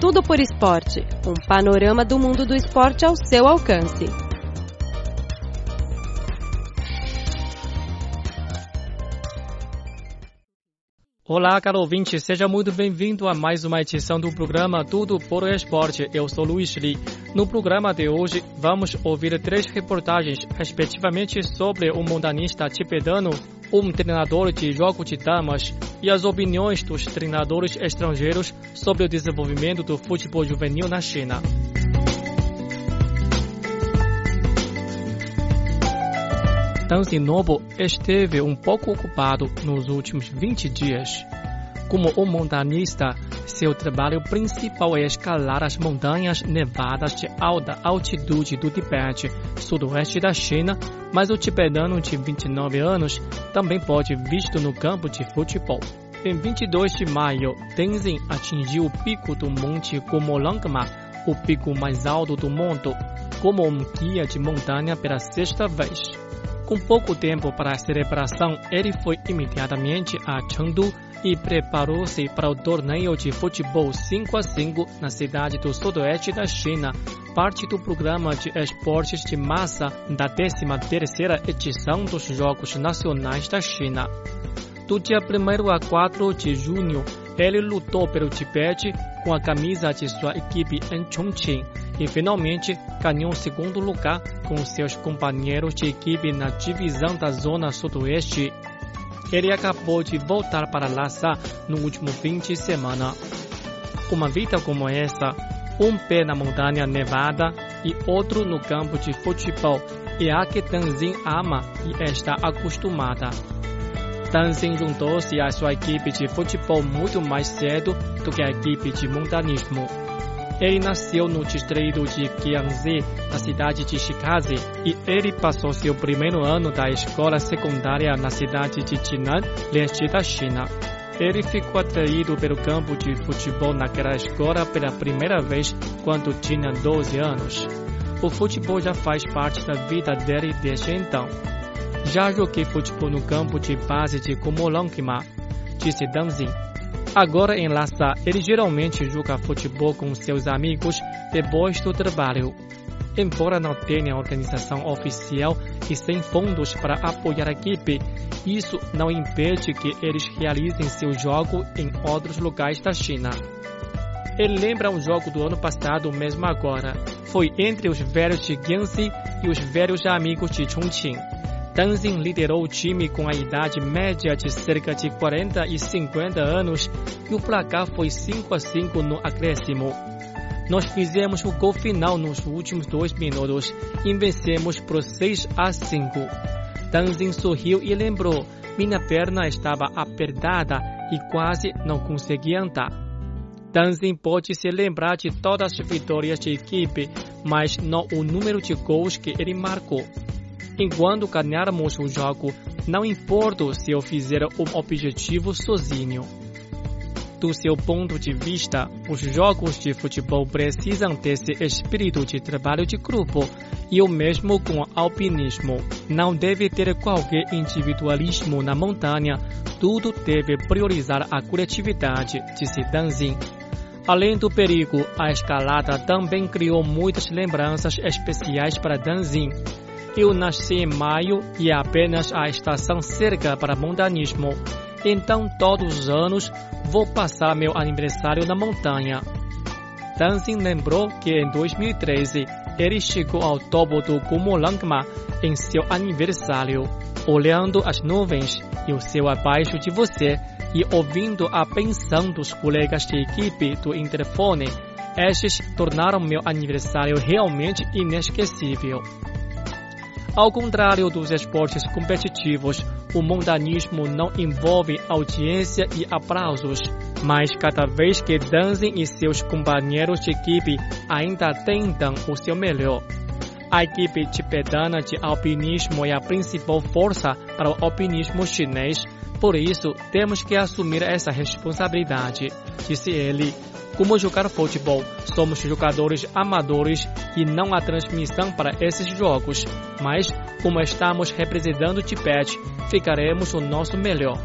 Tudo por Esporte um panorama do mundo do esporte ao seu alcance. Olá, caro ouvinte, seja muito bem-vindo a mais uma edição do programa Tudo por Esporte. Eu sou Luiz Li. No programa de hoje, vamos ouvir três reportagens, respectivamente sobre o montanista tibetano, um treinador de jogo de damas e as opiniões dos treinadores estrangeiros sobre o desenvolvimento do futebol juvenil na China. Tan Nobo esteve um pouco ocupado nos últimos 20 dias. Como um montanista, seu trabalho principal é escalar as montanhas nevadas de alta altitude do Tibete, sudoeste da China, mas o tibetano de 29 anos também pode visto no campo de futebol. Em 22 de maio, Tenzin atingiu o pico do Monte Komolangma, o pico mais alto do mundo, como um guia de montanha pela sexta vez. Com pouco tempo para a celebração, ele foi imediatamente a Chengdu e preparou-se para o torneio de futebol 5 a 5 na cidade do sudoeste da China, parte do programa de esportes de massa da 13ª edição dos Jogos Nacionais da China. Do dia 1 a 4 de junho, ele lutou pelo Tibete com a camisa de sua equipe em Chongqing e finalmente ganhou o segundo lugar com seus companheiros de equipe na divisão da Zona Sudoeste. Ele acabou de voltar para Lhasa no último fim de semana. Uma vida como essa, um pé na montanha nevada e outro no campo de futebol, é a que Tanzin ama e está acostumada. Tanzin juntou-se à sua equipe de futebol muito mais cedo do que a equipe de montanismo. Ele nasceu no distrito de Jiangxi, na cidade de Shikaze, e ele passou seu primeiro ano da escola secundária na cidade de Jinan, leste da China. Ele ficou atraído pelo campo de futebol naquela escola pela primeira vez quando tinha 12 anos. O futebol já faz parte da vida dele desde então. Já joguei futebol no campo de base de Kumolongma, disse Danzin. Agora em Lhasa, ele geralmente joga futebol com seus amigos depois do trabalho. Embora não tenha organização oficial e sem fundos para apoiar a equipe, isso não impede que eles realizem seu jogo em outros lugares da China. Ele lembra um jogo do ano passado, mesmo agora. Foi entre os velhos de Jiangxi e os velhos amigos de Chongqing. Tanzin liderou o time com a idade média de cerca de 40 e 50 anos e o placar foi 5 a 5 no acréscimo. Nós fizemos o gol final nos últimos dois minutos e vencemos por 6 a 5. Tanzin sorriu e lembrou: minha perna estava apertada e quase não conseguia andar. Tanzin pode se lembrar de todas as vitórias de equipe, mas não o número de gols que ele marcou. Enquanto ganharmos o jogo, não importa se eu fizer um objetivo sozinho. Do seu ponto de vista, os jogos de futebol precisam desse espírito de trabalho de grupo e o mesmo com o alpinismo. Não deve ter qualquer individualismo na montanha, tudo deve priorizar a coletividade, disse Danzin. Além do perigo, a escalada também criou muitas lembranças especiais para Danzin. Eu nasci em maio e é apenas a estação cerca para montanismo. Então, todos os anos, vou passar meu aniversário na montanha. Danzin lembrou que em 2013 ele chegou ao topo do Kumolangma em seu aniversário, olhando as nuvens e o céu abaixo de você e ouvindo a pensão dos colegas de equipe do interfone. Estes tornaram meu aniversário realmente inesquecível. Ao contrário dos esportes competitivos, o montanismo não envolve audiência e aplausos, mas cada vez que Danzin e seus companheiros de equipe ainda tentam o seu melhor. A equipe tibetana de alpinismo é a principal força para o alpinismo chinês, por isso temos que assumir essa responsabilidade, disse ele. Como jogar futebol, somos jogadores amadores e não há transmissão para esses jogos. Mas, como estamos representando o Tibete, ficaremos o nosso melhor.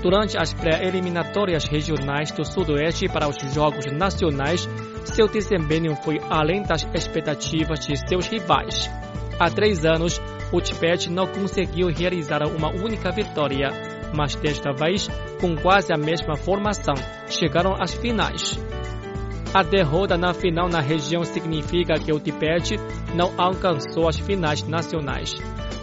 Durante as pré-eliminatórias regionais do Sudoeste para os Jogos Nacionais, seu desempenho foi além das expectativas de seus rivais. Há três anos, o Tibete não conseguiu realizar uma única vitória, mas desta vez, com quase a mesma formação, chegaram às finais. A derrota na final na região significa que o Tibete não alcançou as finais nacionais.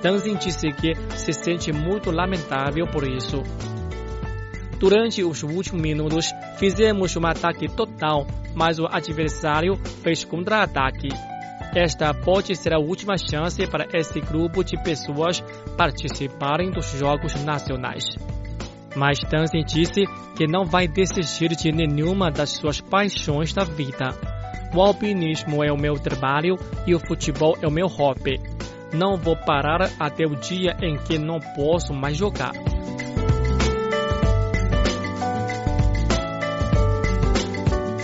Tenzin disse que se sente muito lamentável por isso. Durante os últimos minutos, fizemos um ataque total, mas o adversário fez contra-ataque. Esta pode ser a última chance para esse grupo de pessoas participarem dos Jogos Nacionais. Mas Tenzin disse que não vai desistir de nenhuma das suas paixões da vida. O alpinismo é o meu trabalho e o futebol é o meu hobby. Não vou parar até o dia em que não posso mais jogar.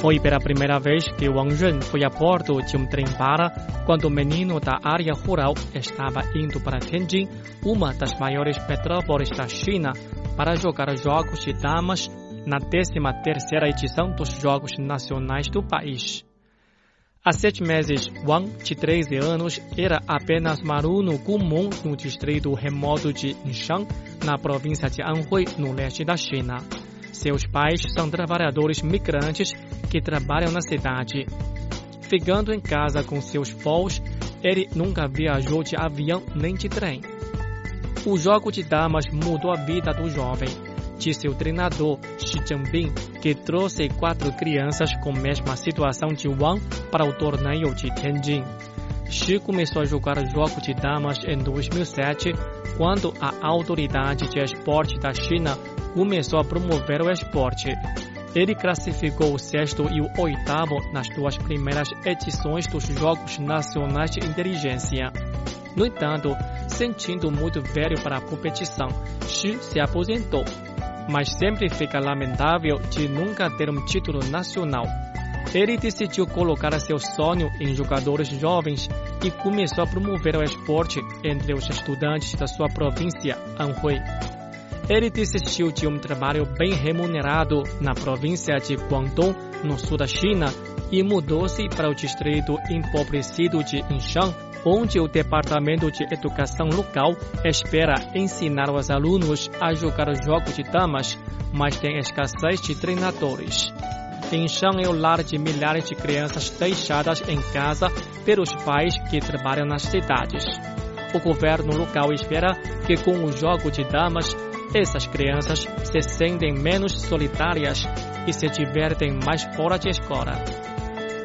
Foi pela primeira vez que Wang Ren foi a bordo de um trem para quando o menino da área rural estava indo para Tianjin, uma das maiores metrópoles da China, para jogar jogos de damas na 13ª edição dos Jogos Nacionais do país. Há sete meses, Wang, de 13 anos, era apenas um aluno comum no distrito remoto de Yinshan, na província de Anhui, no leste da China. Seus pais são trabalhadores migrantes que trabalham na cidade. Ficando em casa com seus avós, ele nunca viajou de avião nem de trem. O jogo de damas mudou a vida do jovem, disse o treinador Xi Jinping, que trouxe quatro crianças com a mesma situação de Wang para o torneio de Tianjin. Xi começou a jogar jogo de damas em 2007, quando a Autoridade de Esporte da China começou a promover o esporte. Ele classificou o sexto e o oitavo nas duas primeiras edições dos Jogos Nacionais de Inteligência. No entanto, sentindo muito velho para a competição, Xi se aposentou. Mas sempre fica lamentável de nunca ter um título nacional. Ele decidiu colocar seu sonho em jogadores jovens e começou a promover o esporte entre os estudantes da sua província, Anhui. Ele desistiu de um trabalho bem remunerado na província de Guangdong, no sul da China, e mudou-se para o distrito empobrecido de Yinshan, onde o Departamento de Educação local espera ensinar os alunos a jogar jogos de damas, mas tem escassez de treinadores. Yinshan é o lar de milhares de crianças deixadas em casa pelos pais que trabalham nas cidades. O governo local espera que com o jogo de damas essas crianças se sentem menos solitárias e se divertem mais fora de escola.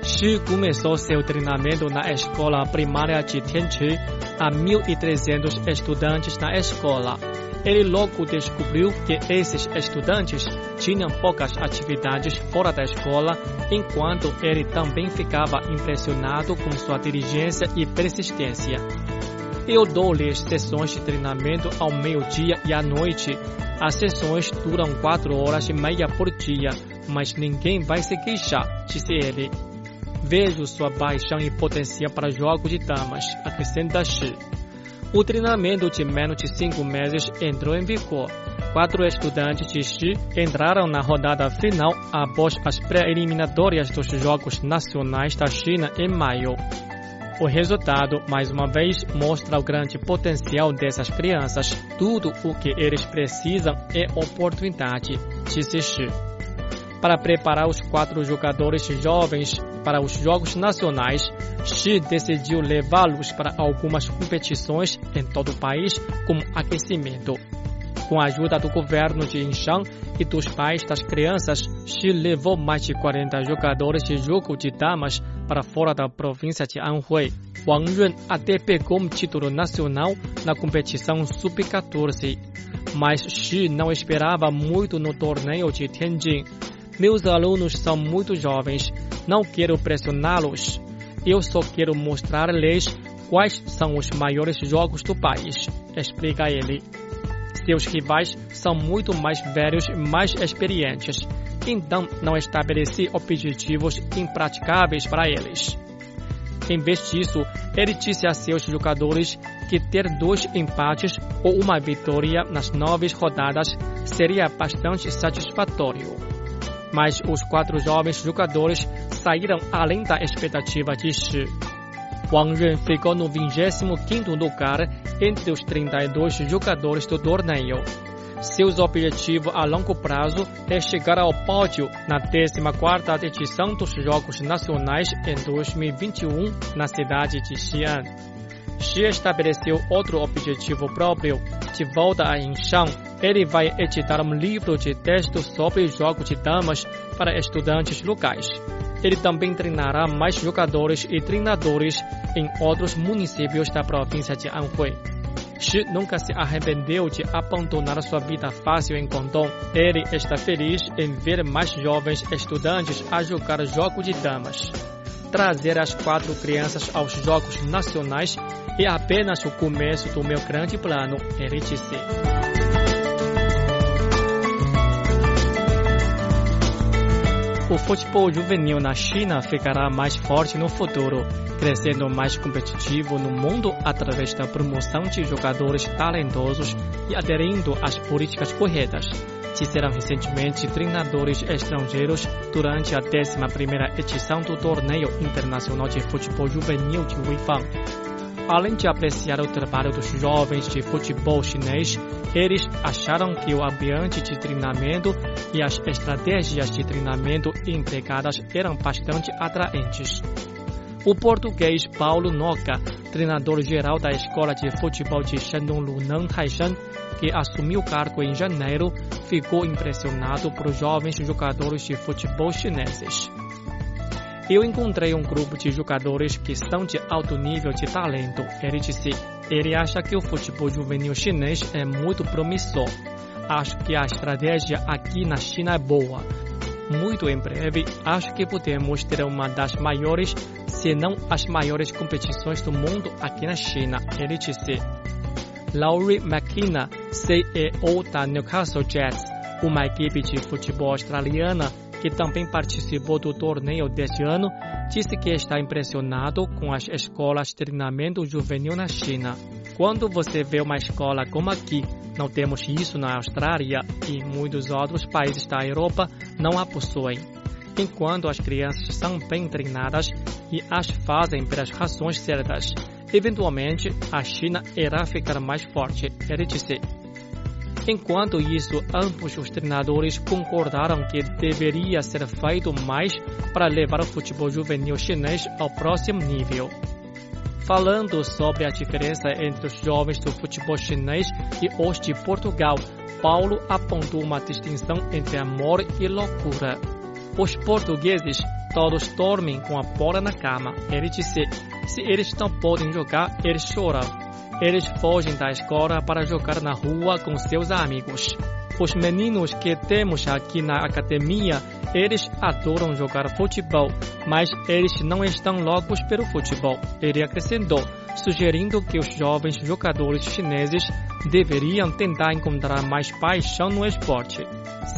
Xi começou seu treinamento na escola primária de Tianqi. Há 1.300 estudantes na escola. Ele logo descobriu que esses estudantes tinham poucas atividades fora da escola, enquanto ele também ficava impressionado com sua diligência e persistência. Eu dou-lhes sessões de treinamento ao meio-dia e à noite. As sessões duram quatro horas e meia por dia, mas ninguém vai se queixar, disse ele. Vejo sua paixão e potencial para jogos de damas, acrescenta Shi. O treinamento de menos de cinco meses entrou em vigor. Quatro estudantes de Xi entraram na rodada final após as pré-eliminatórias dos Jogos Nacionais da China em maio. O resultado, mais uma vez, mostra o grande potencial dessas crianças. Tudo o que eles precisam é oportunidade, disse Xi. Para preparar os quatro jogadores jovens para os Jogos Nacionais, Xi decidiu levá-los para algumas competições em todo o país como aquecimento. Com a ajuda do governo de Yinshan e dos pais das crianças, Xi levou mais de 40 jogadores de jogo de damas para fora da província de Anhui. Wang Yun até pegou um título nacional na competição Sub-14, mas Xi não esperava muito no torneio de Tianjin. Meus alunos são muito jovens, não quero pressioná-los. Eu só quero mostrar-lhes quais são os maiores jogos do país, explica ele. Seus rivais são muito mais velhos e mais experientes, então não estabeleci objetivos impraticáveis para eles. Em vez disso, ele disse a seus jogadores que ter dois empates ou uma vitória nas nove rodadas seria bastante satisfatório. Mas os quatro jovens jogadores saíram além da expectativa de Shi. Wang Ren ficou no 25º lugar entre os 32 jogadores do torneio. Seus objetivos a longo prazo é chegar ao pódio na 14ª edição dos Jogos Nacionais em 2021 na cidade de Xi'an. Xi estabeleceu outro objetivo próprio. De volta a Yinshan, ele vai editar um livro de textos sobre jogos de damas para estudantes locais. Ele também treinará mais jogadores e treinadores em outros municípios da província de Anhui. Xi nunca se arrependeu de abandonar sua vida fácil em Guangdong. Ele está feliz em ver mais jovens estudantes a jogar jogos de damas. Trazer as quatro crianças aos Jogos Nacionais é apenas o começo do meu grande plano, ele disse. O futebol juvenil na China ficará mais forte no futuro, crescendo mais competitivo no mundo através da promoção de jogadores talentosos e aderindo às políticas corretas. Disseram recentemente treinadores estrangeiros durante a 11ª edição do Torneio Internacional de Futebol Juvenil de Weifang. Além de apreciar o trabalho dos jovens de futebol chinês, eles acharam que o ambiente de treinamento e as estratégias de treinamento empregadas eram bastante atraentes. O português Paulo Noca, treinador geral da Escola de Futebol de Shandong Lunan Taishan, que assumiu o cargo em janeiro, ficou impressionado por jovens jogadores de futebol chineses. Eu encontrei um grupo de jogadores que são de alto nível de talento, ele disse. Ele acha que o futebol juvenil chinês é muito promissor. Acho que a estratégia aqui na China é boa. Muito em breve, acho que podemos ter uma das maiores, se não as maiores competições do mundo aqui na China, ele disse. Laurie McKenna, CEO da Newcastle Jets, uma equipe de futebol australiana que também participou do torneio deste ano, disse que está impressionado com as escolas de treinamento juvenil na China. Quando você vê uma escola como aqui, não temos isso na Austrália e muitos outros países da Europa não a possuem. Enquanto as crianças são bem treinadas e as fazem pelas razões certas, eventualmente a China irá ficar mais forte, ele disse. Enquanto isso, ambos os treinadores concordaram que deveria ser feito mais para levar o futebol juvenil chinês ao próximo nível. Falando sobre a diferença entre os jovens do futebol chinês e os de Portugal, Paulo apontou uma distinção entre amor e loucura. Os portugueses todos dormem com a bola na cama. Ele disse: se eles não podem jogar, eles choram. Eles fogem da escola para jogar na rua com seus amigos. Os meninos que temos aqui na academia, eles adoram jogar futebol, mas eles não estão loucos pelo futebol. Ele acrescentou, sugerindo que os jovens jogadores chineses deveriam tentar encontrar mais paixão no esporte.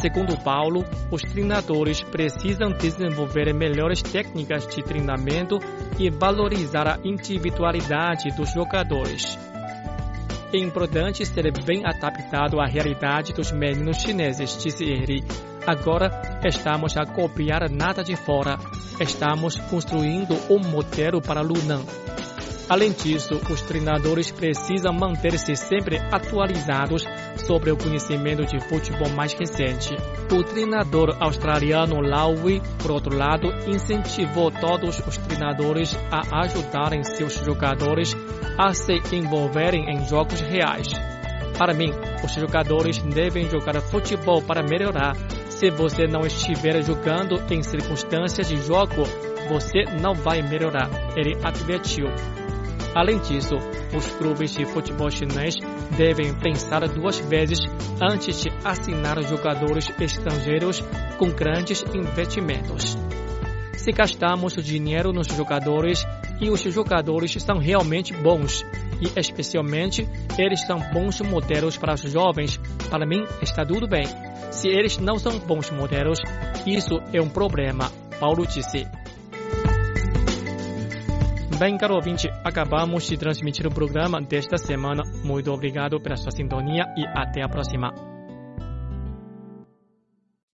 Segundo Paulo, os treinadores precisam desenvolver melhores técnicas de treinamento e valorizar a individualidade dos jogadores. É importante ser bem adaptado à realidade dos meninos chineses, disse ele. Agora estamos a copiar nada de fora. Estamos construindo um modelo para Lunan. Além disso, os treinadores precisam manter-se sempre atualizados sobre o conhecimento de futebol mais recente. O treinador australiano Lowy, por outro lado, incentivou todos os treinadores a ajudarem seus jogadores a se envolverem em jogos reais. Para mim, os jogadores devem jogar futebol para melhorar. Se você não estiver jogando em circunstâncias de jogo, você não vai melhorar, ele advertiu. Além disso, os clubes de futebol chinês devem pensar duas vezes antes de assinar jogadores estrangeiros com grandes investimentos. Se gastamos dinheiro nos jogadores e os jogadores são realmente bons, e especialmente eles são bons modelos para os jovens, para mim está tudo bem. Se eles não são bons modelos, isso é um problema, Paulo disse. Bem, caro ouvinte, acabamos de transmitir o programa desta semana. Muito obrigado pela sua sintonia e até a próxima.